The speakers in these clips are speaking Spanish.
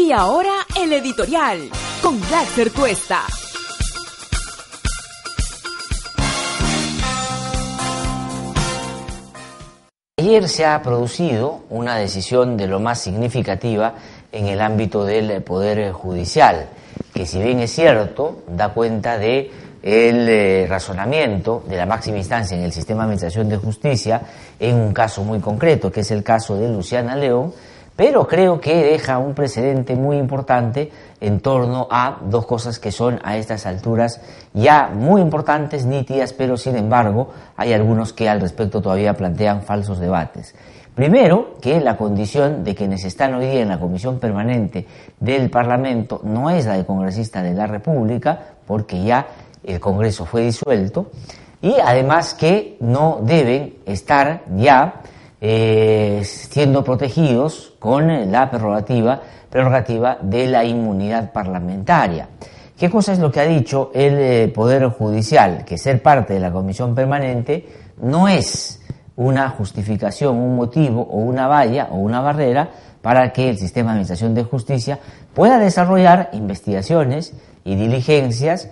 Y ahora el editorial con Black Tuesta. Ayer se ha producido una decisión de lo más significativa en el ámbito del Poder Judicial, que si bien es cierto, da cuenta de el eh, razonamiento de la máxima instancia en el sistema de administración de justicia en un caso muy concreto, que es el caso de Luciana León, pero creo que deja un precedente muy importante en torno a dos cosas que son a estas alturas ya muy importantes, nítidas, pero sin embargo hay algunos que al respecto todavía plantean falsos debates. Primero, que la condición de quienes están hoy día en la Comisión Permanente del Parlamento no es la de congresista de la República, porque ya el Congreso fue disuelto, y además que no deben estar ya eh, siendo protegidos con la prerrogativa, prerrogativa de la inmunidad parlamentaria. ¿Qué cosa es lo que ha dicho el eh, Poder Judicial? Que ser parte de la Comisión Permanente no es una justificación, un motivo o una valla o una barrera para que el sistema de administración de justicia pueda desarrollar investigaciones y diligencias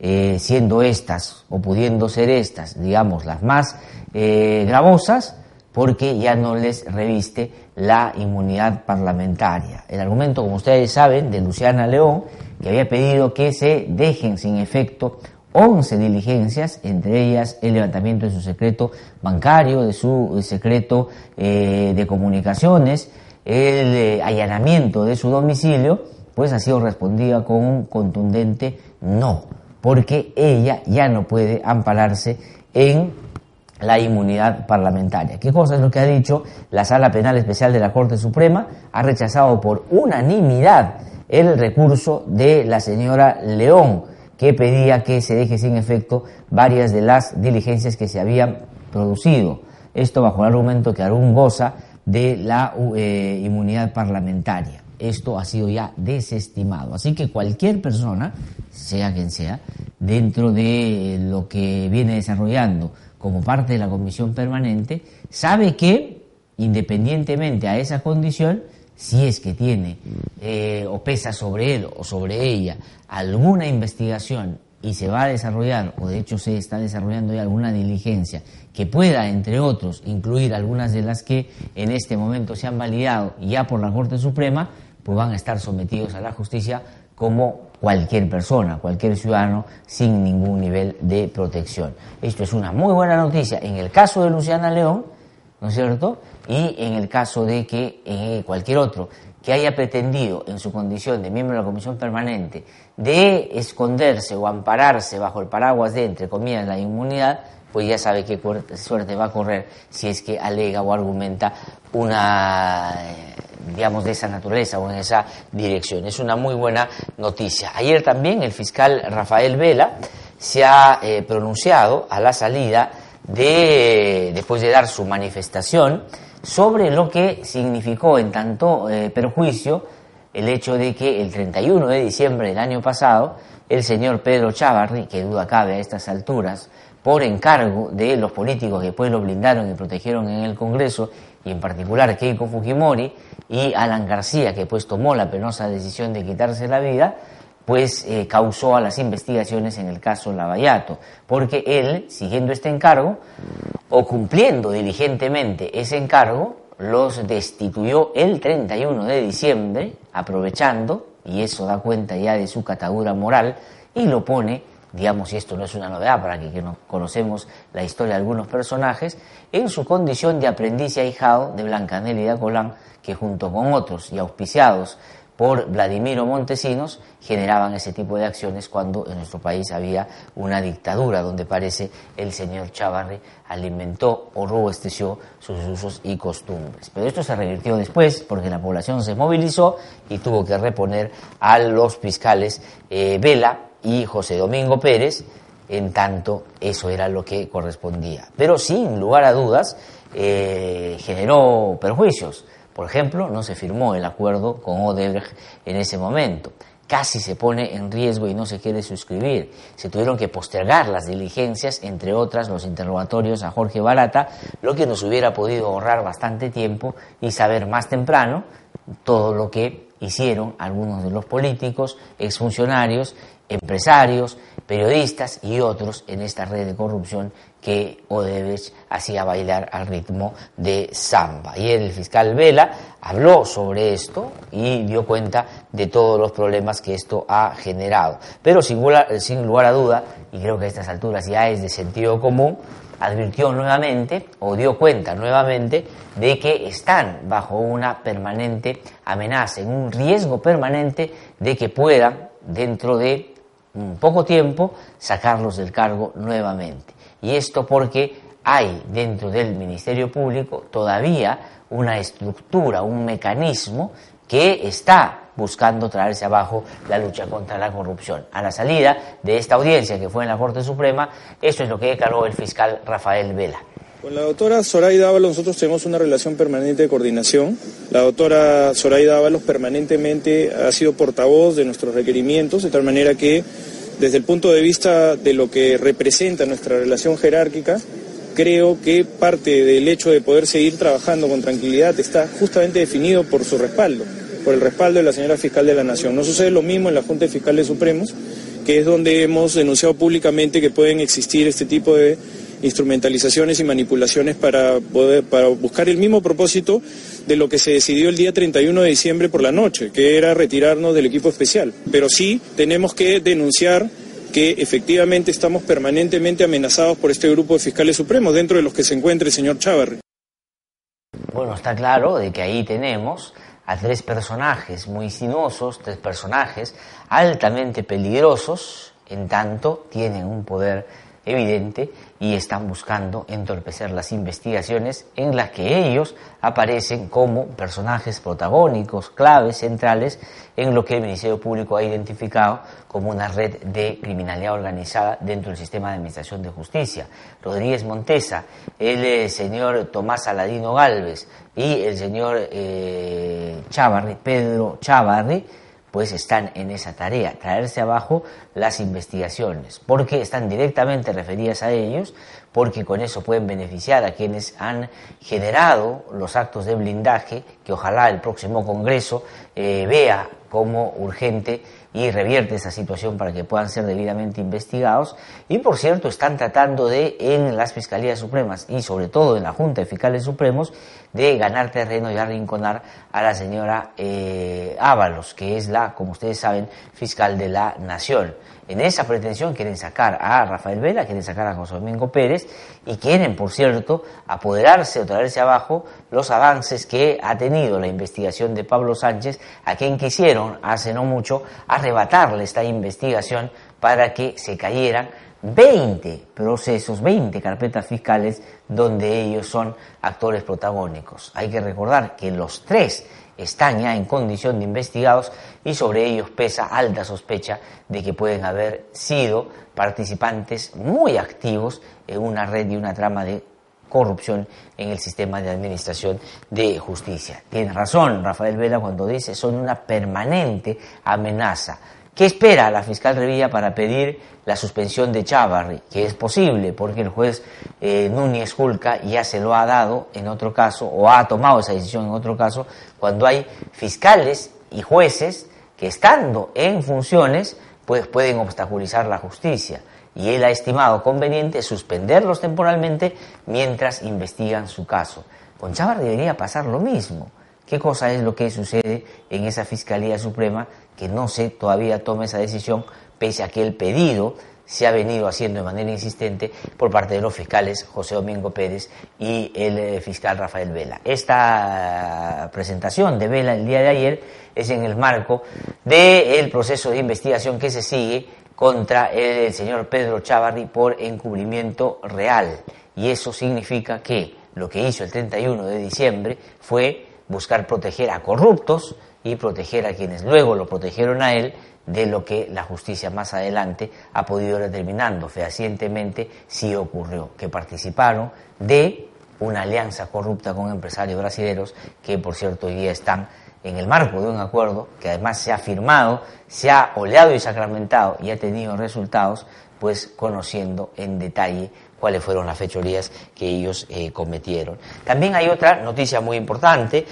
eh, siendo estas o pudiendo ser estas, digamos, las más gravosas, porque ya no les reviste la inmunidad parlamentaria. El argumento, como ustedes saben, de Luciana León, que había pedido que se dejen sin efecto 11 diligencias, entre ellas el levantamiento de su secreto bancario, de su secreto eh, de comunicaciones, el allanamiento de su domicilio, pues ha sido respondida con un contundente no porque ella ya no puede ampararse en la inmunidad parlamentaria. ¿Qué cosa es lo que ha dicho la Sala Penal Especial de la Corte Suprema? Ha rechazado por unanimidad el recurso de la señora León, que pedía que se deje sin efecto varias de las diligencias que se habían producido. Esto bajo el argumento que aún goza de la eh, inmunidad parlamentaria esto ha sido ya desestimado. Así que cualquier persona, sea quien sea, dentro de lo que viene desarrollando como parte de la comisión permanente, sabe que, independientemente a esa condición, si es que tiene eh, o pesa sobre él o sobre ella alguna investigación y se va a desarrollar, o de hecho se está desarrollando ya alguna diligencia que pueda, entre otros, incluir algunas de las que en este momento se han validado ya por la Corte Suprema, pues van a estar sometidos a la justicia como cualquier persona, cualquier ciudadano sin ningún nivel de protección. Esto es una muy buena noticia en el caso de Luciana León, ¿no es cierto? Y en el caso de que eh, cualquier otro que haya pretendido en su condición de miembro de la Comisión Permanente de esconderse o ampararse bajo el paraguas de, entre comillas, la inmunidad, pues ya sabe qué suerte va a correr si es que alega o argumenta una eh, digamos, de esa naturaleza o en esa dirección. Es una muy buena noticia. Ayer también el fiscal Rafael Vela se ha eh, pronunciado a la salida de, después de dar su manifestación, sobre lo que significó en tanto eh, perjuicio el hecho de que el 31 de diciembre del año pasado, el señor Pedro Chavarri, que duda cabe a estas alturas, por encargo de los políticos que después lo blindaron y protegieron en el Congreso, y en particular Keiko Fujimori y Alan García, que pues tomó la penosa decisión de quitarse la vida, pues eh, causó a las investigaciones en el caso Lavallato, porque él, siguiendo este encargo, o cumpliendo diligentemente ese encargo, los destituyó el 31 de diciembre, aprovechando, y eso da cuenta ya de su catadura moral, y lo pone digamos, y esto no es una novedad para que, no conocemos la historia de algunos personajes, en su condición de aprendiz y ahijado de Blancanel y de que junto con otros y auspiciados por Vladimiro Montesinos generaban ese tipo de acciones cuando en nuestro país había una dictadura donde parece el señor Chavarri alimentó o robusteció sus usos y costumbres. Pero esto se revirtió después porque la población se movilizó y tuvo que reponer a los fiscales eh, Vela y José Domingo Pérez, en tanto eso era lo que correspondía. Pero sin lugar a dudas eh, generó perjuicios. Por ejemplo, no se firmó el acuerdo con Odebrecht en ese momento. Casi se pone en riesgo y no se quiere suscribir. Se tuvieron que postergar las diligencias, entre otras los interrogatorios a Jorge Barata, lo que nos hubiera podido ahorrar bastante tiempo y saber más temprano todo lo que hicieron algunos de los políticos, exfuncionarios, empresarios, periodistas y otros en esta red de corrupción que Odebrecht hacía bailar al ritmo de samba. Y el fiscal Vela habló sobre esto y dio cuenta de todos los problemas que esto ha generado. Pero sin, lugar a duda, y creo que a estas alturas ya es de sentido común, advirtió nuevamente o dio cuenta nuevamente de que están bajo una permanente amenaza, en un riesgo permanente de que puedan, dentro de poco tiempo, sacarlos del cargo nuevamente. Y esto porque hay dentro del Ministerio Público todavía una estructura, un mecanismo que está buscando traerse abajo la lucha contra la corrupción. A la salida de esta audiencia que fue en la Corte Suprema, eso es lo que declaró el fiscal Rafael Vela. Con la doctora Zoraida Ábalos nosotros tenemos una relación permanente de coordinación. La doctora Zoraida Ábalos permanentemente ha sido portavoz de nuestros requerimientos, de tal manera que desde el punto de vista de lo que representa nuestra relación jerárquica, creo que parte del hecho de poder seguir trabajando con tranquilidad está justamente definido por su respaldo por el respaldo de la señora fiscal de la Nación. No sucede lo mismo en la Junta de Fiscales Supremos, que es donde hemos denunciado públicamente que pueden existir este tipo de instrumentalizaciones y manipulaciones para, poder, para buscar el mismo propósito de lo que se decidió el día 31 de diciembre por la noche, que era retirarnos del equipo especial. Pero sí tenemos que denunciar que efectivamente estamos permanentemente amenazados por este grupo de fiscales supremos, dentro de los que se encuentra el señor Chávarri. Bueno, está claro de que ahí tenemos a tres personajes muy sinuosos, tres personajes altamente peligrosos, en tanto tienen un poder evidente y están buscando entorpecer las investigaciones en las que ellos aparecen como personajes protagónicos, claves, centrales en lo que el Ministerio Público ha identificado como una red de criminalidad organizada dentro del sistema de administración de justicia. Rodríguez Montesa, el eh, señor Tomás Aladino Galvez y el señor eh, Chavarri, Pedro Chavarri, pues están en esa tarea, traerse abajo las investigaciones, porque están directamente referidas a ellos, porque con eso pueden beneficiar a quienes han generado los actos de blindaje, que ojalá el próximo Congreso eh, vea como urgente y revierte esa situación para que puedan ser debidamente investigados. Y por cierto, están tratando de, en las Fiscalías Supremas y sobre todo en la Junta de Fiscales Supremos, de ganar terreno y arrinconar a la señora eh, Ábalos, que es la, como ustedes saben, fiscal de la Nación. En esa pretensión quieren sacar a Rafael Vela, quieren sacar a José Domingo Pérez y quieren, por cierto, apoderarse o traerse abajo los avances que ha tenido la investigación de Pablo Sánchez, a quien quisieron hace no mucho arrebatarle esta investigación para que se cayeran 20 procesos, 20 carpetas fiscales donde ellos son actores protagónicos. Hay que recordar que los tres están ya en condición de investigados y sobre ellos pesa alta sospecha de que pueden haber sido participantes muy activos en una red y una trama de corrupción en el sistema de administración de justicia. Tiene razón Rafael Vela cuando dice son una permanente amenaza ¿Qué espera la fiscal Revilla para pedir la suspensión de Chávarri? Que es posible, porque el juez eh, Núñez Julca ya se lo ha dado en otro caso, o ha tomado esa decisión en otro caso, cuando hay fiscales y jueces que estando en funciones, pues pueden obstaculizar la justicia. Y él ha estimado conveniente suspenderlos temporalmente mientras investigan su caso. Con Chávarri debería pasar lo mismo. ¿Qué cosa es lo que sucede en esa Fiscalía Suprema que no se todavía toma esa decisión, pese a que el pedido se ha venido haciendo de manera insistente por parte de los fiscales José Domingo Pérez y el eh, fiscal Rafael Vela. Esta presentación de Vela el día de ayer es en el marco del proceso de investigación que se sigue contra el señor Pedro Chavarri por encubrimiento real. Y eso significa que lo que hizo el 31 de diciembre fue buscar proteger a corruptos y proteger a quienes luego lo protegieron a él de lo que la justicia más adelante ha podido determinando fehacientemente si ocurrió, que participaron de una alianza corrupta con empresarios brasileños que por cierto hoy día están en el marco de un acuerdo que además se ha firmado, se ha oleado y sacramentado y ha tenido resultados, pues conociendo en detalle cuáles fueron las fechorías que ellos eh, cometieron. También hay otra noticia muy importante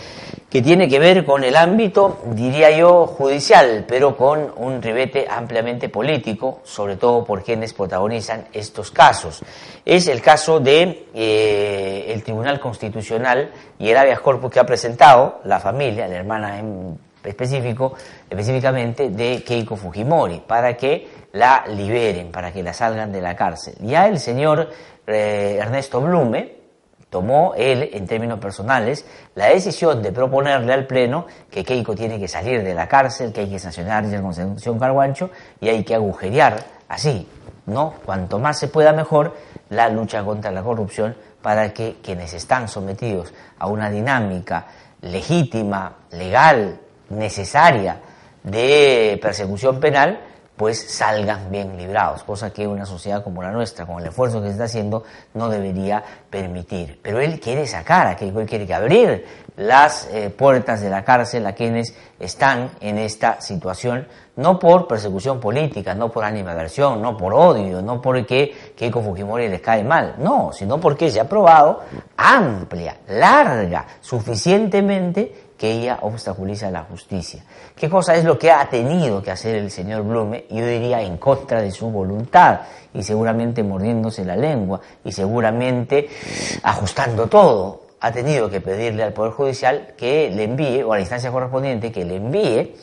que tiene que ver con el ámbito, diría yo, judicial, pero con un ribete ampliamente político, sobre todo por quienes protagonizan estos casos. Es el caso de eh, el Tribunal Constitucional y el habeas corpus que ha presentado la familia, la hermana en específico, específicamente de Keiko Fujimori, para que la liberen, para que la salgan de la cárcel. Ya el señor eh, Ernesto Blume tomó él, en términos personales, la decisión de proponerle al Pleno que Keiko tiene que salir de la cárcel, que hay que sancionar la Constitución Carguancho y hay que agujerear así, ¿no? Cuanto más se pueda mejor la lucha contra la corrupción para que quienes están sometidos a una dinámica legítima, legal, necesaria de persecución penal, pues salgan bien librados, cosa que una sociedad como la nuestra, con el esfuerzo que se está haciendo, no debería permitir. Pero él quiere sacar a él quiere que abrir las eh, puertas de la cárcel a quienes están en esta situación, no por persecución política, no por animadversión, no por odio, no porque Keiko Fujimori les cae mal, no, sino porque se ha probado amplia, larga, suficientemente que ella obstaculiza la justicia. ¿Qué cosa es lo que ha tenido que hacer el señor Blume? Yo diría en contra de su voluntad y seguramente mordiéndose la lengua y seguramente ajustando todo. Ha tenido que pedirle al Poder Judicial que le envíe, o a la instancia correspondiente, que le envíe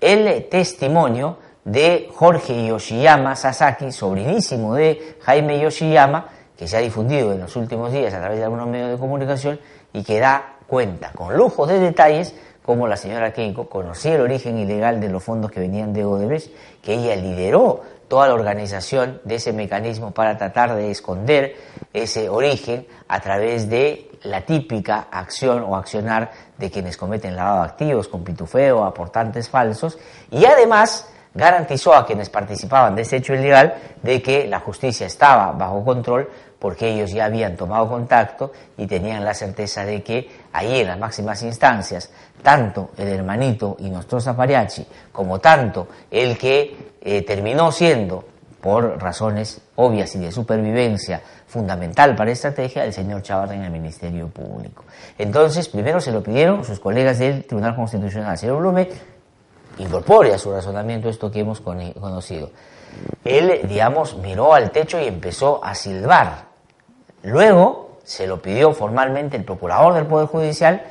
el testimonio de Jorge Yoshiyama Sasaki, sobrinísimo de Jaime Yoshiyama, que se ha difundido en los últimos días a través de algunos medios de comunicación y que da cuenta con lujo de detalles como la señora Keiko conocía el origen ilegal de los fondos que venían de Odebrecht, que ella lideró toda la organización de ese mecanismo para tratar de esconder ese origen a través de la típica acción o accionar de quienes cometen lavado de activos con pitufeo, aportantes falsos, y además garantizó a quienes participaban de ese hecho ilegal de que la justicia estaba bajo control porque ellos ya habían tomado contacto y tenían la certeza de que ahí en las máximas instancias, tanto el hermanito y nuestro Zapariachi, como tanto el que eh, terminó siendo, por razones obvias y de supervivencia, fundamental para estrategia, el señor Chavarra en el Ministerio Público. Entonces, primero se lo pidieron sus colegas del Tribunal Constitucional. señor Blume incorpore a su razonamiento esto que hemos conocido. Él, digamos, miró al techo y empezó a silbar Luego se lo pidió formalmente el procurador del Poder Judicial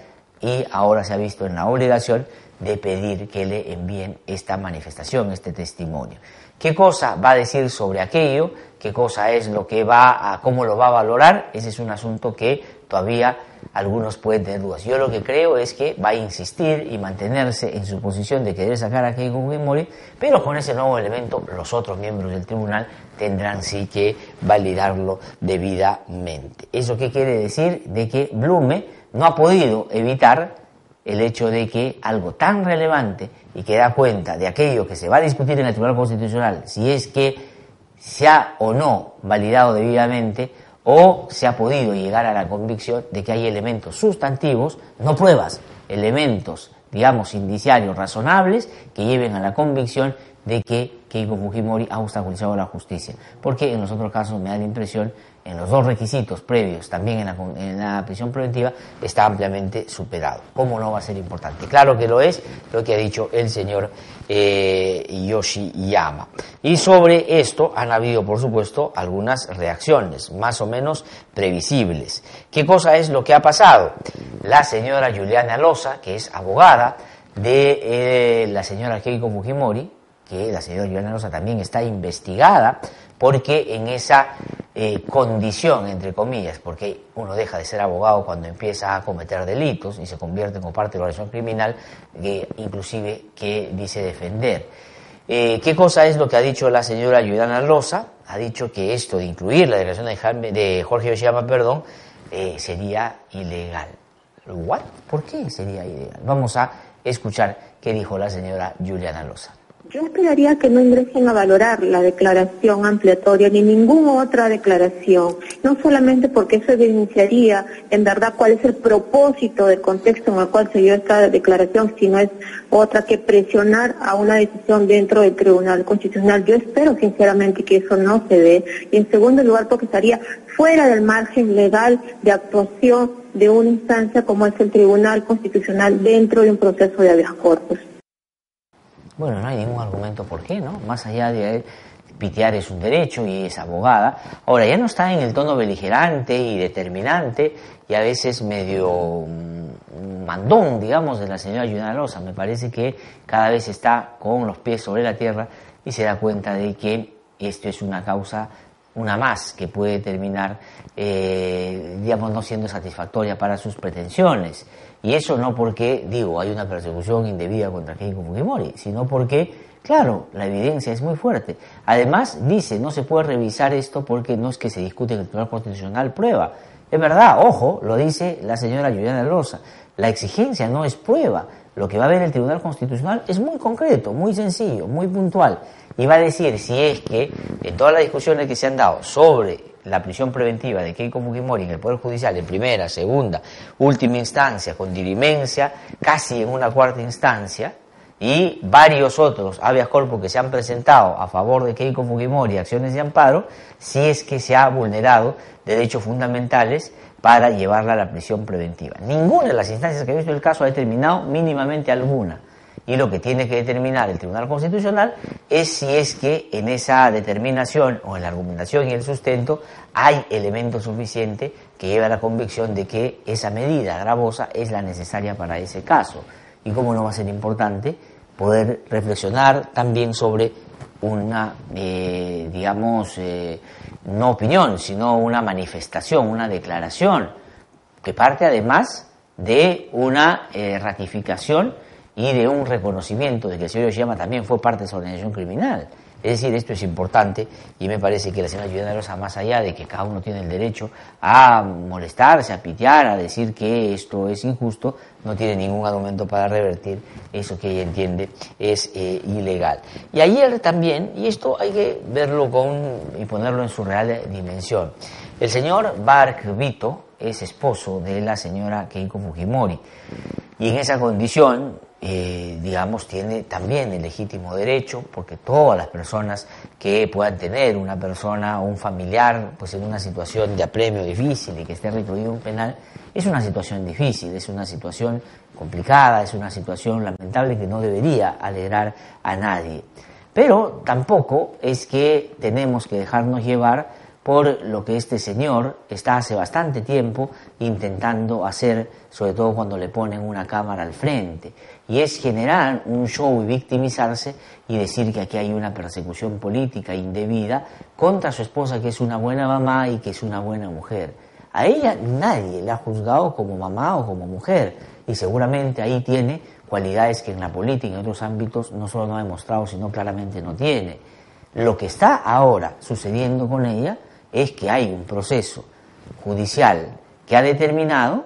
y ahora se ha visto en la obligación de pedir que le envíen esta manifestación, este testimonio. ¿Qué cosa va a decir sobre aquello? ¿Qué cosa es lo que va a, cómo lo va a valorar? Ese es un asunto que todavía algunos pueden tener dudas. Yo lo que creo es que va a insistir y mantenerse en su posición de querer sacar a Keiko Fujimori, pero con ese nuevo elemento los otros miembros del tribunal tendrán sí que validarlo debidamente. ¿Eso qué quiere decir? De que Blume no ha podido evitar el hecho de que algo tan relevante y que da cuenta de aquello que se va a discutir en el Tribunal Constitucional, si es que se ha o no validado debidamente, o se ha podido llegar a la convicción de que hay elementos sustantivos, no pruebas, elementos, digamos, indiciarios razonables que lleven a la convicción de que Keiko Fujimori ha obstaculizado la justicia. Porque en los otros casos me da la impresión en los dos requisitos previos, también en la, prisión preventiva, está ampliamente superado. ¿Cómo no va a ser importante? Claro que lo es, lo que ha dicho el señor eh, Yoshiyama. Y sobre esto han habido, por supuesto, algunas reacciones, más o menos previsibles. ¿Qué cosa es lo que ha pasado? La señora Juliana Loza, que es abogada de eh, la señora Keiko Fujimori, que la señora Juliana Loza también está investigada, porque en esa eh, condición, entre comillas, porque uno deja de ser abogado cuando empieza a cometer delitos y se convierte como parte de la organización criminal, que inclusive que dice defender. Eh, ¿Qué cosa es lo que ha dicho la señora Juliana Rosa? Ha dicho que esto de incluir la declaración de, Jorge Yoshiyama, perdón, eh, sería ilegal. ¿What? ¿Por qué sería ilegal? Vamos a escuchar qué dijo la señora Juliana Loza. Yo esperaría que no ingresen a valorar la declaración ampliatoria ni ninguna otra declaración, no solamente porque eso evidenciaría en verdad cuál es el propósito del contexto en el cual se dio esta declaración, sino es otra que presionar a una decisión dentro del Tribunal Constitucional. Yo espero sinceramente que eso no se dé y en segundo lugar porque estaría fuera del margen legal de actuación de una instancia como es el Tribunal Constitucional dentro de un proceso de habeas corpus. Bueno, no hay ningún argumento por qué, ¿no? Más allá de pitear es un derecho y es abogada. Ahora, ya no está en el tono beligerante y determinante y a veces medio mm, mandón, digamos, de la señora Yuna Loza. Me parece que cada vez está con los pies sobre la tierra y se da cuenta de que esto es una causa, una más, que puede terminar, eh, digamos, no siendo satisfactoria para sus pretensiones. Y eso no porque, digo, hay una persecución indebida contra Keiko Fujimori, sino porque, claro, la evidencia es muy fuerte. Además, dice, no se puede revisar esto porque no es que se discute en el Tribunal Constitucional prueba. Es verdad, ojo, lo dice la señora Juliana Rosa. La exigencia no es prueba. Lo que va a ver el Tribunal Constitucional es muy concreto, muy sencillo, muy puntual. Y va a decir si es que en todas las discusiones que se han dado sobre la prisión preventiva de Keiko Fujimori en el Poder Judicial en primera, segunda, última instancia, con dirimencia, casi en una cuarta instancia, y varios otros habeas corpus que se han presentado a favor de Keiko Fujimori, acciones de amparo, si es que se ha vulnerado derechos fundamentales para llevarla a la prisión preventiva. Ninguna de las instancias que ha visto el caso ha determinado mínimamente alguna y lo que tiene que determinar el Tribunal Constitucional es si es que en esa determinación o en la argumentación y el sustento hay elementos suficientes que lleva a la convicción de que esa medida gravosa es la necesaria para ese caso. Y cómo no va a ser importante poder reflexionar también sobre una, eh, digamos, eh, no opinión, sino una manifestación, una declaración, que parte además de una eh, ratificación y de un reconocimiento de que el señor Yoshiyama también fue parte de esa organización criminal. Es decir, esto es importante y me parece que la señora Juliana Rosa, más allá de que cada uno tiene el derecho a molestarse, a pitear, a decir que esto es injusto, no tiene ningún argumento para revertir eso que ella entiende es eh, ilegal. Y ayer también, y esto hay que verlo con y ponerlo en su real dimensión, el señor Bark Vito es esposo de la señora Keiko Fujimori y en esa condición eh, digamos, tiene también el legítimo derecho, porque todas las personas que puedan tener una persona o un familiar pues en una situación de apremio difícil y que esté recluido en penal, es una situación difícil, es una situación complicada, es una situación lamentable que no debería alegrar a nadie. Pero tampoco es que tenemos que dejarnos llevar por lo que este señor está hace bastante tiempo intentando hacer, sobre todo cuando le ponen una cámara al frente, y es generar un show y victimizarse y decir que aquí hay una persecución política indebida contra su esposa que es una buena mamá y que es una buena mujer. A ella nadie la ha juzgado como mamá o como mujer y seguramente ahí tiene cualidades que en la política y en otros ámbitos no solo no ha demostrado, sino claramente no tiene. Lo que está ahora sucediendo con ella es que hay un proceso judicial que ha determinado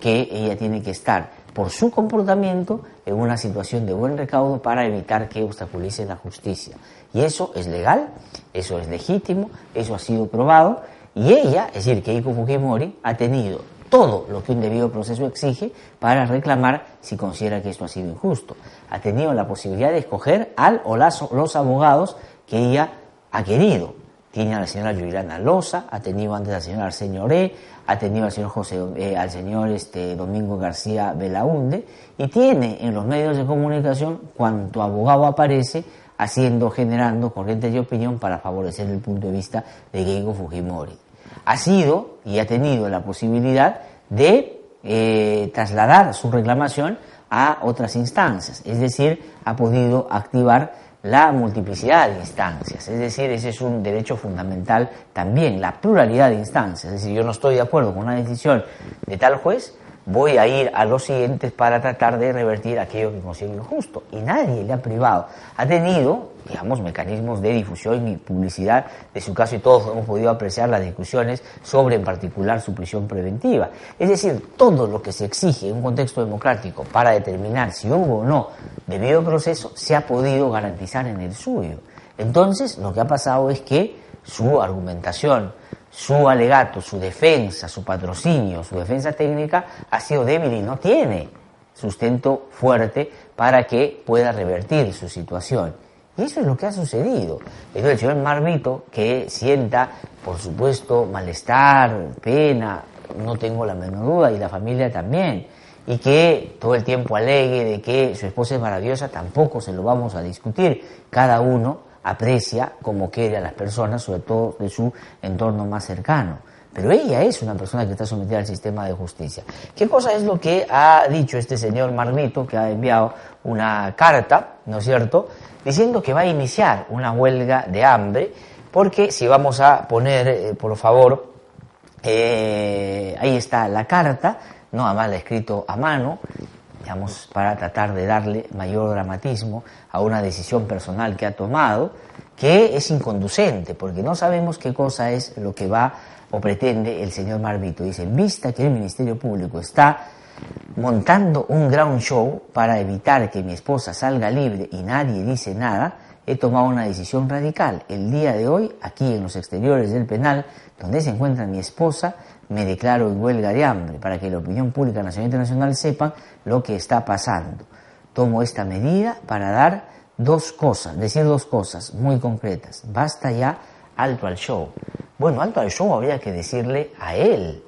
que ella tiene que estar por su comportamiento en una situación de buen recaudo para evitar que obstaculice la justicia. Y eso es legal, eso es legítimo, eso ha sido probado y ella, es decir, Keiko Fujimori, ha tenido todo lo que un debido proceso exige para reclamar si considera que esto ha sido injusto. Ha tenido la posibilidad de escoger al o los abogados que ella ha querido tiene a la señora Juliana Loza, ha tenido antes al señor Arsenio Oré, ha tenido al señor José, eh, al señor este, Domingo García Belaunde, y tiene en los medios de comunicación cuanto abogado aparece haciendo, generando corrientes de opinión para favorecer el punto de vista de Keiko Fujimori. Ha sido y ha tenido la posibilidad de eh, trasladar su reclamación a otras instancias, es decir, ha podido activar la multiplicidad de instancias, es decir, ese es un derecho fundamental también, la pluralidad de instancias, es decir, yo no estoy de acuerdo con una decisión de tal juez, voy a ir a los siguientes para tratar de revertir aquello que considero injusto. Y nadie le ha privado. Ha tenido, digamos, mecanismos de difusión y publicidad de su caso y todos hemos podido apreciar las discusiones sobre en particular su prisión preventiva. Es decir, todo lo que se exige en un contexto democrático para determinar si hubo o no debido proceso, se ha podido garantizar en el suyo. Entonces, lo que ha pasado es que su argumentación, su alegato, su defensa, su patrocinio, su defensa técnica ha sido débil y no tiene sustento fuerte para que pueda revertir su situación. Y eso es lo que ha sucedido. Entonces el señor Marvito, que sienta, por supuesto, malestar, pena, no tengo la menor duda, y la familia también, y que todo el tiempo alegue de que su esposa es maravillosa, tampoco se lo vamos a discutir. Cada uno aprecia como quiere a las personas, sobre todo de su entorno más cercano. Pero ella es una persona que está sometida al sistema de justicia. ¿Qué cosa es lo que ha dicho este señor Marmito, que ha enviado una carta, ¿no es cierto?, diciendo que va a iniciar una huelga de hambre, porque si vamos a poner, eh, por favor, eh, ahí está la carta, no además la escrito a mano, digamos, para tratar de darle mayor dramatismo a una decisión personal que ha tomado, que es inconducente, porque no sabemos qué cosa es lo que va o pretende el señor Marvito. Dice, vista que el Ministerio Público está montando un ground show para evitar que mi esposa salga libre y nadie dice nada, he tomado una decisión radical. El día de hoy, aquí en los exteriores del penal, donde se encuentra mi esposa, me declaro en huelga de hambre para que la opinión pública nacional e internacional sepa lo que está pasando. Tomo esta medida para dar dos cosas, decir dos cosas muy concretas. Basta ya, alto al show. Bueno, alto al show habría que decirle a él.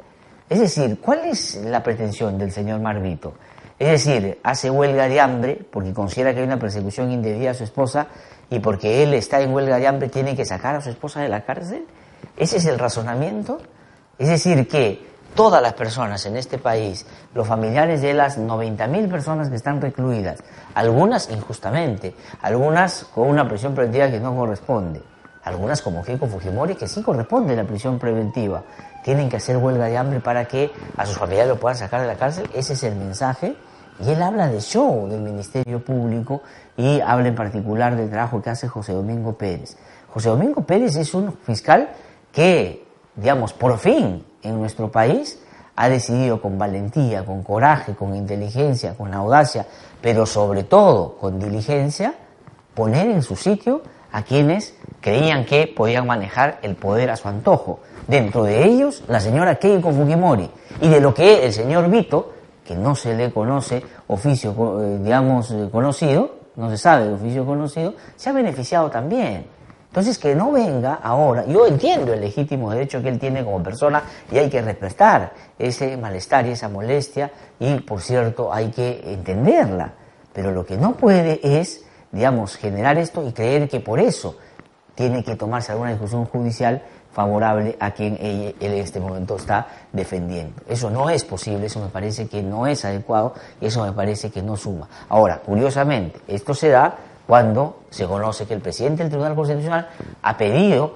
Es decir, ¿cuál es la pretensión del señor Marvito? Es decir, hace huelga de hambre porque considera que hay una persecución indebida a su esposa y porque él está en huelga de hambre tiene que sacar a su esposa de la cárcel. ¿Ese es el razonamiento? Es decir, que todas las personas en este país, los familiares de las 90.000 personas que están recluidas, algunas injustamente, algunas con una prisión preventiva que no corresponde, algunas como Keiko Fujimori que sí corresponde la prisión preventiva, tienen que hacer huelga de hambre para que a sus familiares lo puedan sacar de la cárcel, ese es el mensaje. Y él habla de show del Ministerio Público y habla en particular del trabajo que hace José Domingo Pérez. José Domingo Pérez es un fiscal que digamos, por fin en nuestro país ha decidido con valentía, con coraje, con inteligencia, con audacia, pero sobre todo con diligencia, poner en su sitio a quienes creían que podían manejar el poder a su antojo. Dentro de ellos, la señora Keiko Fujimori. Y de lo que el señor Vito, que no se le conoce oficio, eh, digamos, eh, conocido, no se sabe oficio conocido, se ha beneficiado también. Entonces, que no venga ahora, yo entiendo el legítimo derecho que él tiene como persona y hay que respetar ese malestar y esa molestia y, por cierto, hay que entenderla. Pero lo que no puede es, digamos, generar esto y creer que por eso tiene que tomarse alguna discusión judicial favorable a quien él en este momento está defendiendo. Eso no es posible, eso me parece que no es adecuado y eso me parece que no suma. Ahora, curiosamente, esto se da cuando se conoce que el presidente del Tribunal Constitucional ha pedido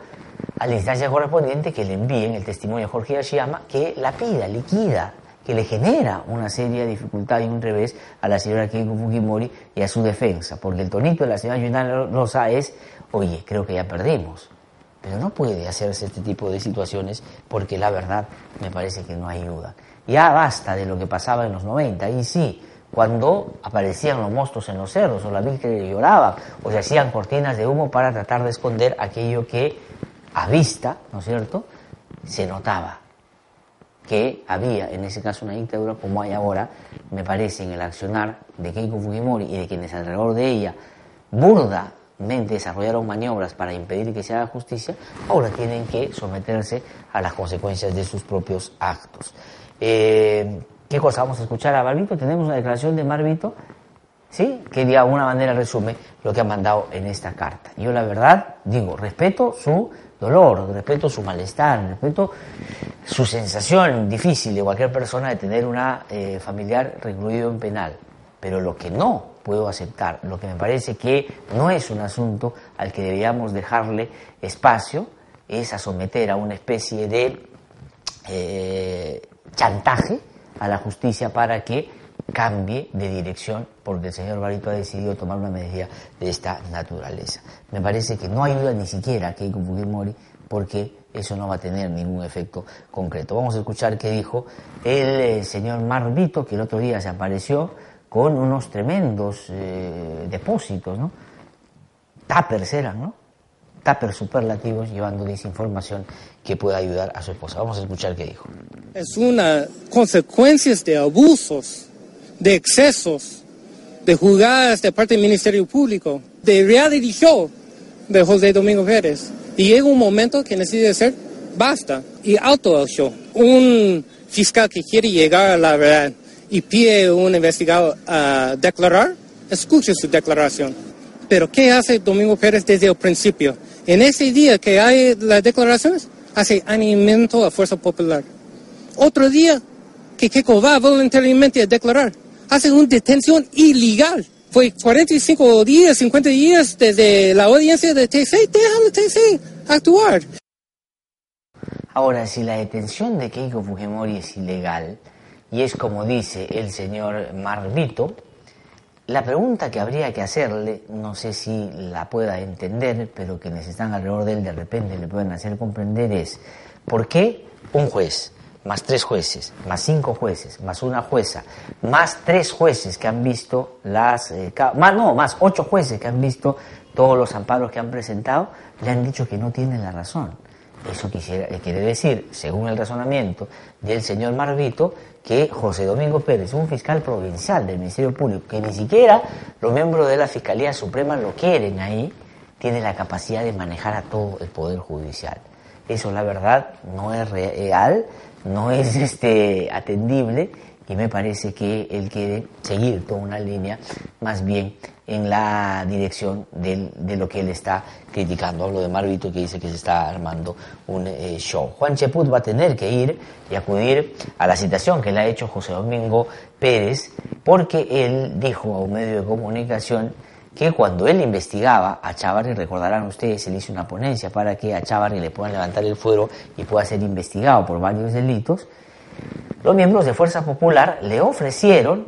a la instancia correspondiente que le envíen el testimonio de Jorge Yashiyama, que la pida, liquida, que le genera una seria dificultad y un revés a la señora Keiko Fujimori y a su defensa, porque el tonito de la señora Yunana Rosa es, oye, creo que ya perdimos. Pero no puede hacerse este tipo de situaciones porque la verdad me parece que no ayuda. Ya basta de lo que pasaba en los 90, y sí, cuando aparecían los monstruos en los cerros o la Virgen lloraba o se hacían cortinas de humo para tratar de esconder aquello que a vista, ¿no es cierto?, se notaba que había en ese caso una dictadura como hay ahora, me parece, en el accionar de Keiko Fujimori y de quienes alrededor de ella burdamente desarrollaron maniobras para impedir que se haga justicia, ahora tienen que someterse a las consecuencias de sus propios actos. Eh, ¿Qué cosa vamos a escuchar a Barbito? Tenemos una declaración de Marvito, ¿sí? Que de alguna manera resume lo que ha mandado en esta carta. Yo la verdad digo, respeto su dolor, respeto su malestar, respeto su sensación difícil de cualquier persona de tener una eh, familiar recluido en penal. Pero lo que no puedo aceptar, lo que me parece que no es un asunto al que deberíamos dejarle espacio, es a someter a una especie de eh, chantaje a la justicia para que cambie de dirección porque el señor Barito ha decidido tomar una medida de esta naturaleza. Me parece que no ayuda ni siquiera a Keiko Fujimori porque eso no va a tener ningún efecto concreto. Vamos a escuchar qué dijo el eh, señor Marvito, que el otro día se apareció con unos tremendos eh, depósitos, ¿no? Tapers eran, ¿no? Tapers superlativos llevando desinformación que pueda ayudar a su esposa. Vamos a escuchar qué dijo. Es una consecuencia de abusos, de excesos, de jugadas de parte del Ministerio Público, de reality show de José Domingo Pérez. Y llega un momento que necesita ser basta y auto el show. Un fiscal que quiere llegar a la verdad y pide a un investigado a declarar, escuche su declaración. Pero ¿qué hace Domingo Pérez desde el principio? En ese día que hay las declaraciones, hace animento a Fuerza Popular. Otro día que Keiko va voluntariamente a declarar, hace una detención ilegal. Fue 45 días, 50 días desde la audiencia de TC, déjalo TC actuar. Ahora, si la detención de Keiko Fujimori es ilegal, y es como dice el señor Marvito, la pregunta que habría que hacerle, no sé si la pueda entender, pero quienes están alrededor de él de repente le pueden hacer comprender es, ¿por qué un juez, más tres jueces, más cinco jueces, más una jueza, más tres jueces que han visto las, eh, más no, más ocho jueces que han visto todos los amparos que han presentado, le han dicho que no tienen la razón? Eso quisiera, quiere decir, según el razonamiento del señor Marvito, que José Domingo Pérez, un fiscal provincial del Ministerio Público, que ni siquiera los miembros de la Fiscalía Suprema lo quieren ahí, tiene la capacidad de manejar a todo el Poder Judicial. Eso, la verdad, no es real, no es este, atendible y me parece que él quiere seguir toda una línea más bien en la dirección de lo que él está criticando. Hablo de Marvito que dice que se está armando un eh, show. Juan Cheput va a tener que ir y acudir a la citación que le ha hecho José Domingo Pérez porque él dijo a un medio de comunicación que cuando él investigaba a Chávarri, recordarán ustedes, él hizo una ponencia para que a Chávarri le puedan levantar el fuero y pueda ser investigado por varios delitos, los miembros de Fuerza Popular le ofrecieron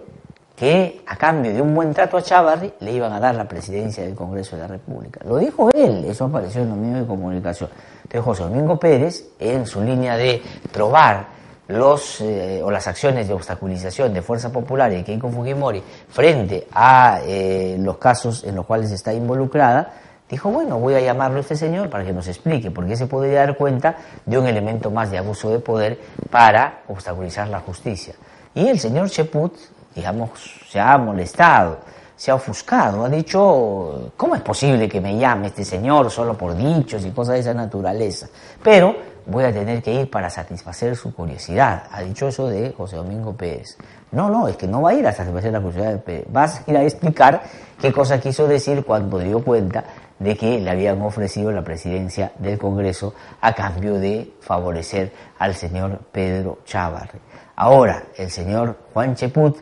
que a cambio de un buen trato a Chávarri le iban a dar la presidencia del Congreso de la República. Lo dijo él, eso apareció en los medios de comunicación. Entonces José Domingo Pérez, en su línea de probar los eh, o las acciones de obstaculización de Fuerza Popular y Keiko Fujimori frente a eh, los casos en los cuales está involucrada, dijo, bueno, voy a llamarlo a este señor para que nos explique por qué se podría dar cuenta de un elemento más de abuso de poder para obstaculizar la justicia. Y el señor Cheput, digamos, se ha molestado, se ha ofuscado, ha dicho, ¿cómo es posible que me llame este señor solo por dichos y cosas de esa naturaleza? Pero voy a tener que ir para satisfacer su curiosidad. Ha dicho eso de José Domingo Pérez. No, no, es que no va a ir a satisfacer la curiosidad de Pérez. Vas a ir a explicar qué cosa quiso decir cuando dio cuenta de que le habían ofrecido la presidencia del Congreso a cambio de favorecer al señor Pedro Chávarri. Ahora, el señor Juan Cheput,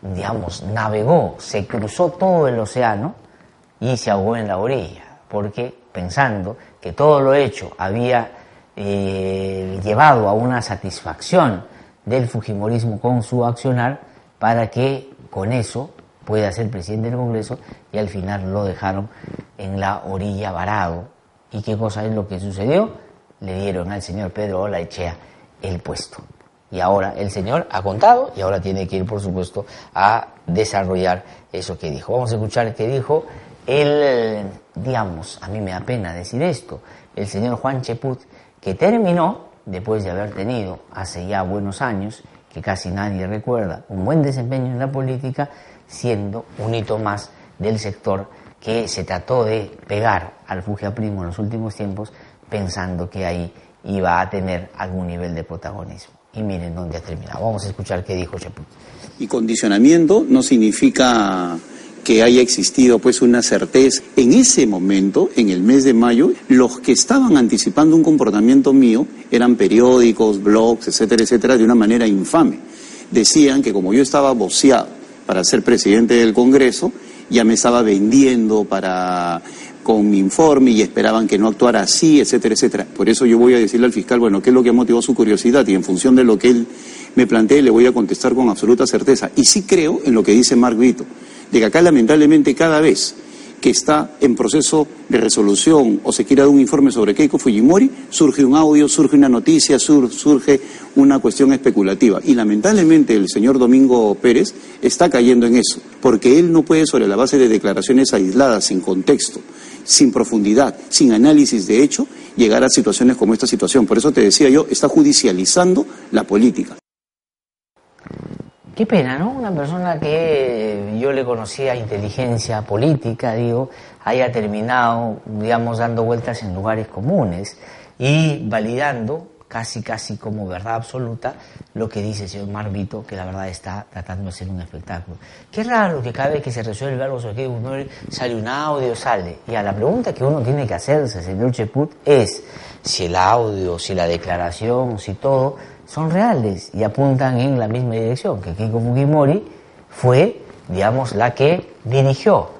digamos, navegó, se cruzó todo el océano y se ahogó en la orilla, porque pensando que todo lo hecho había eh, llevado a una satisfacción del Fujimorismo con su accionar para que con eso pueda ser presidente del Congreso y al final lo dejaron en la orilla varado. ¿Y qué cosa es lo que sucedió? Le dieron al señor Pedro Olaechea el puesto. Y ahora el señor ha contado y ahora tiene que ir, por supuesto, a desarrollar eso que dijo. Vamos a escuchar qué dijo el, digamos, a mí me da pena decir esto, el señor Juan Cheput, que terminó, después de haber tenido hace ya buenos años, que casi nadie recuerda, un buen desempeño en la política, siendo un hito más del sector que se trató de pegar al Fugia Primo en los últimos tiempos pensando que ahí iba a tener algún nivel de protagonismo. Y miren dónde ha terminado. Vamos a escuchar qué dijo Cheput. Y condicionamiento no significa que haya existido pues una certeza. En ese momento, en el mes de mayo, los que estaban anticipando un comportamiento mío eran periódicos, blogs, etcétera, etcétera, de una manera infame. Decían que como yo estaba boceado para ser presidente del Congreso, ya me estaba vendiendo para con mi informe y esperaban que no actuara así, etcétera, etcétera. Por eso yo voy a decirle al fiscal, bueno, qué es lo que motivó su curiosidad y en función de lo que él me plantee le voy a contestar con absoluta certeza. Y sí creo en lo que dice Mark Vito, de que acá lamentablemente cada vez está en proceso de resolución o se quiere dar un informe sobre Keiko Fujimori, surge un audio, surge una noticia, surge una cuestión especulativa. Y lamentablemente el señor Domingo Pérez está cayendo en eso, porque él no puede, sobre la base de declaraciones aisladas, sin contexto, sin profundidad, sin análisis de hecho, llegar a situaciones como esta situación. Por eso te decía yo, está judicializando la política. Qué pena, ¿no? Una persona que yo le conocía inteligencia política, digo, haya terminado, digamos, dando vueltas en lugares comunes y validando casi, casi como verdad absoluta lo que dice el señor Marvito, que la verdad está tratando de ser un espectáculo. Qué raro que cada vez que se resuelve algo sobre uno sale un audio, sale. Y a la pregunta que uno tiene que hacerse, señor Cheput, es si el audio, si la declaración, si todo son reales y apuntan en la misma dirección, que Keiko Fujimori fue, digamos, la que dirigió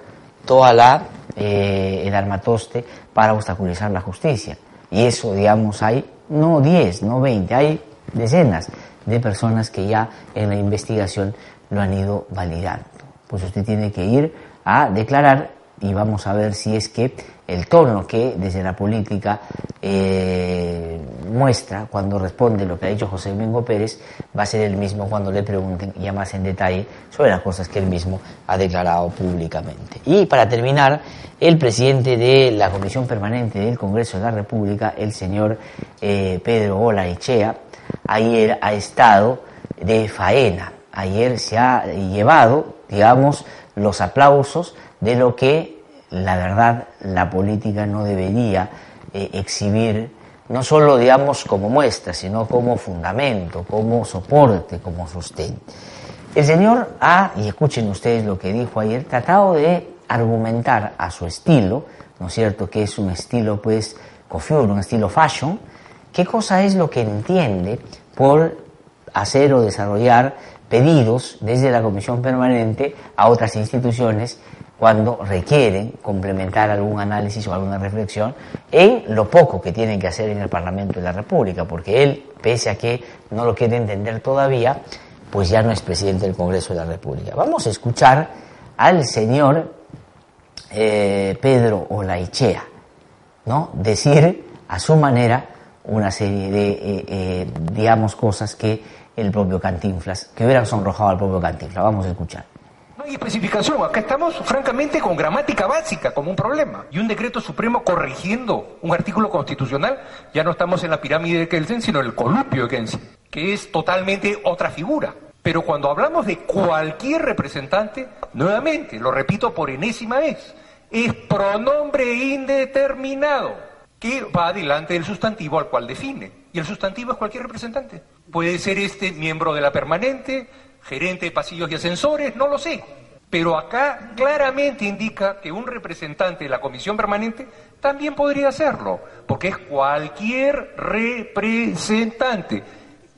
toda la, eh, el armatoste para obstaculizar la justicia. Y eso, digamos, hay no 10, no 20, hay decenas de personas que ya en la investigación lo han ido validando. Pues usted tiene que ir a declarar y vamos a ver si es que el tono que desde la política eh, muestra cuando responde lo que ha dicho José Domingo Pérez va a ser el mismo cuando le pregunten ya más en detalle sobre las cosas que él mismo ha declarado públicamente. Y para terminar, el presidente de la Comisión Permanente del Congreso de la República, el señor eh, Pedro Olaechea, ayer ha estado de faena. Ayer se ha llevado, digamos, los aplausos de lo que la verdad la política no debería eh, exhibir, no solo digamos como muestra, sino como fundamento, como soporte, como sostén. El señor ha, y escuchen ustedes lo que dijo ayer, tratado de argumentar a su estilo, ¿no es cierto? Que es un estilo pues cofiur, un estilo fashion, qué cosa es lo que entiende por hacer o desarrollar pedidos desde la Comisión Permanente a otras instituciones cuando requieren complementar algún análisis o alguna reflexión en lo poco que tienen que hacer en el Parlamento de la República, porque él, pese a que no lo quiere entender todavía, pues ya no es presidente del Congreso de la República. Vamos a escuchar al señor eh, Pedro Olaichea, ¿no? Decir a su manera una serie de, eh, eh, digamos, cosas que el propio Cantinflas, que hubieran sonrojado al propio Cantinflas. Vamos a escuchar. Hay especificación. Acá estamos, francamente, con gramática básica como un problema. Y un decreto supremo corrigiendo un artículo constitucional. Ya no estamos en la pirámide de Kelsen, sino en el colupio de Kelsen, que es totalmente otra figura. Pero cuando hablamos de cualquier representante, nuevamente, lo repito por enésima vez, es pronombre indeterminado que va adelante del sustantivo al cual define. Y el sustantivo es cualquier representante. Puede ser este miembro de la permanente, gerente de pasillos y ascensores, no lo sé. Pero acá claramente indica que un representante de la comisión permanente también podría hacerlo, porque es cualquier representante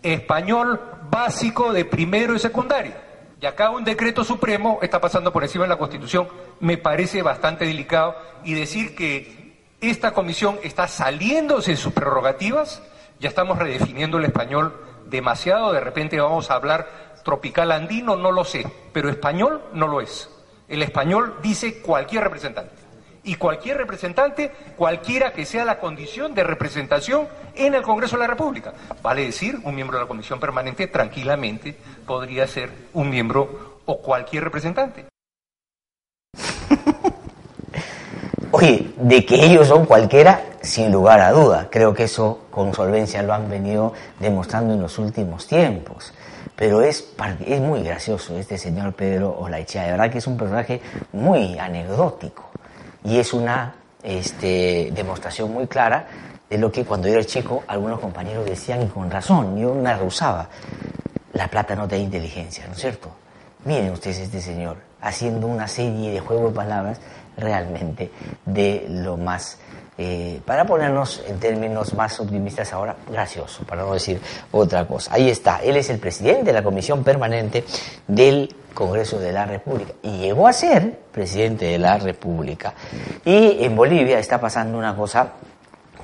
español básico de primero y secundario. Y acá un decreto supremo está pasando por encima de la Constitución. Me parece bastante delicado. Y decir que esta comisión está saliéndose de sus prerrogativas, ya estamos redefiniendo el español demasiado. De repente vamos a hablar tropical andino, no lo sé. Pero español no lo es. El español dice cualquier representante y cualquier representante, cualquiera que sea la condición de representación en el Congreso de la República. Vale decir, un miembro de la Comisión Permanente tranquilamente podría ser un miembro o cualquier representante. Oye, de que ellos son cualquiera, sin lugar a duda. Creo que eso con solvencia lo han venido demostrando en los últimos tiempos. Pero es, es muy gracioso este señor Pedro Olaichea. De verdad que es un personaje muy anecdótico y es una este, demostración muy clara de lo que cuando yo era chico algunos compañeros decían y con razón, yo me rehusaba. La plata no da inteligencia, ¿no es cierto? Miren ustedes este señor haciendo una serie de juegos de palabras realmente de lo más, eh, para ponernos en términos más optimistas ahora, gracioso, para no decir otra cosa. Ahí está, él es el presidente de la Comisión Permanente del Congreso de la República y llegó a ser presidente de la República. Y en Bolivia está pasando una cosa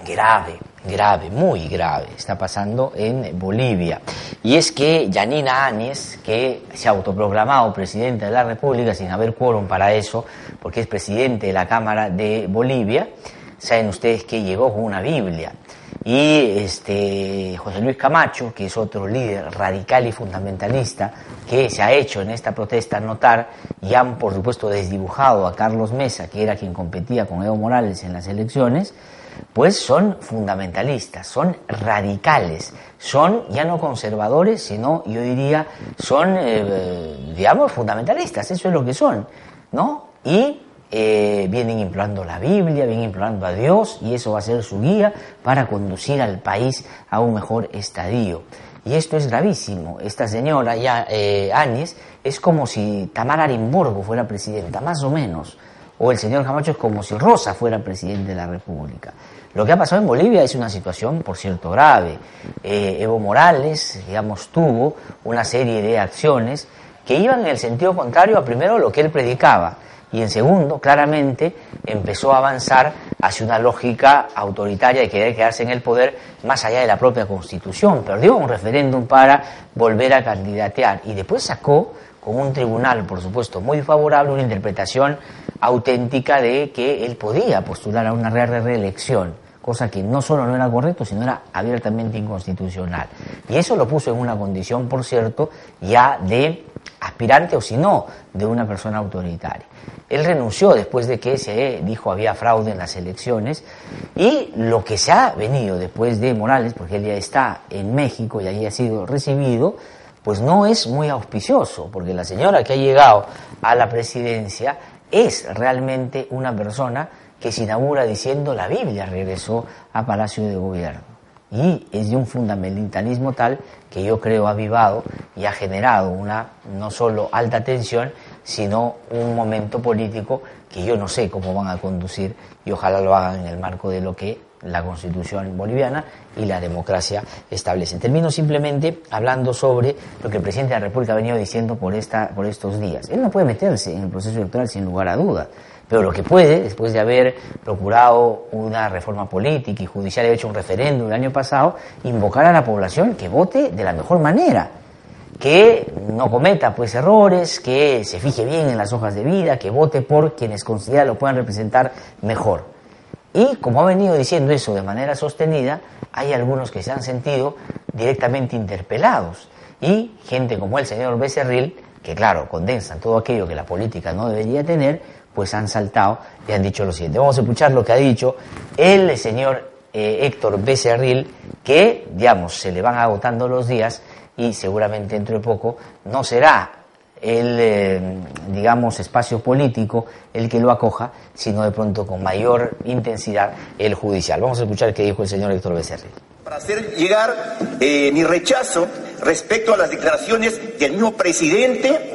grave, grave, muy grave, está pasando en Bolivia. Y es que Yanina Áñez, que se ha autoproclamado presidente de la República sin haber quórum para eso, porque es presidente de la Cámara de Bolivia, saben ustedes que llegó con una Biblia. Y este, José Luis Camacho, que es otro líder radical y fundamentalista, que se ha hecho en esta protesta notar y han, por supuesto, desdibujado a Carlos Mesa, que era quien competía con Evo Morales en las elecciones, pues son fundamentalistas, son radicales, son ya no conservadores, sino yo diría, son, eh, digamos, fundamentalistas, eso es lo que son, ¿no? Y eh, vienen implorando la Biblia, vienen implorando a Dios y eso va a ser su guía para conducir al país a un mejor estadio. Y esto es gravísimo. Esta señora, ya eh, Áñez, es como si Tamara Arimborgo fuera presidenta, más o menos. O el señor Camacho es como si Rosa fuera presidente de la República. Lo que ha pasado en Bolivia es una situación, por cierto, grave. Eh, Evo Morales, digamos, tuvo una serie de acciones que iban en el sentido contrario a primero lo que él predicaba y en segundo, claramente, empezó a avanzar hacia una lógica autoritaria de querer quedarse en el poder más allá de la propia constitución. Perdió un referéndum para volver a candidatear y después sacó con un tribunal, por supuesto, muy favorable, una interpretación auténtica de que él podía postular a una reelección, cosa que no solo no era correcto, sino era abiertamente inconstitucional. Y eso lo puso en una condición, por cierto, ya de aspirante o si no, de una persona autoritaria. Él renunció después de que se dijo había fraude en las elecciones y lo que se ha venido después de Morales, porque él ya está en México y allí ha sido recibido, pues no es muy auspicioso, porque la señora que ha llegado a la presidencia es realmente una persona que se inaugura diciendo la Biblia regresó a Palacio de Gobierno y es de un fundamentalismo tal que yo creo ha avivado y ha generado una no solo alta tensión, sino un momento político que yo no sé cómo van a conducir y ojalá lo hagan en el marco de lo que la constitución boliviana y la democracia establecen. Termino simplemente hablando sobre lo que el presidente de la República ha venido diciendo por, esta, por estos días. Él no puede meterse en el proceso electoral sin lugar a duda. Pero lo que puede, después de haber procurado una reforma política y judicial y hecho un referéndum el año pasado, invocar a la población que vote de la mejor manera, que no cometa pues errores, que se fije bien en las hojas de vida, que vote por quienes considera lo puedan representar mejor. Y como ha venido diciendo eso de manera sostenida, hay algunos que se han sentido directamente interpelados. Y gente como el señor Becerril, que claro, condensan todo aquello que la política no debería tener, pues han saltado y han dicho lo siguiente. Vamos a escuchar lo que ha dicho el señor eh, Héctor Becerril, que, digamos, se le van agotando los días y seguramente dentro de poco no será el, eh, digamos, espacio político el que lo acoja, sino de pronto con mayor intensidad el judicial. Vamos a escuchar qué dijo el señor Héctor Becerril. Para hacer llegar eh, mi rechazo respecto a las declaraciones del mismo presidente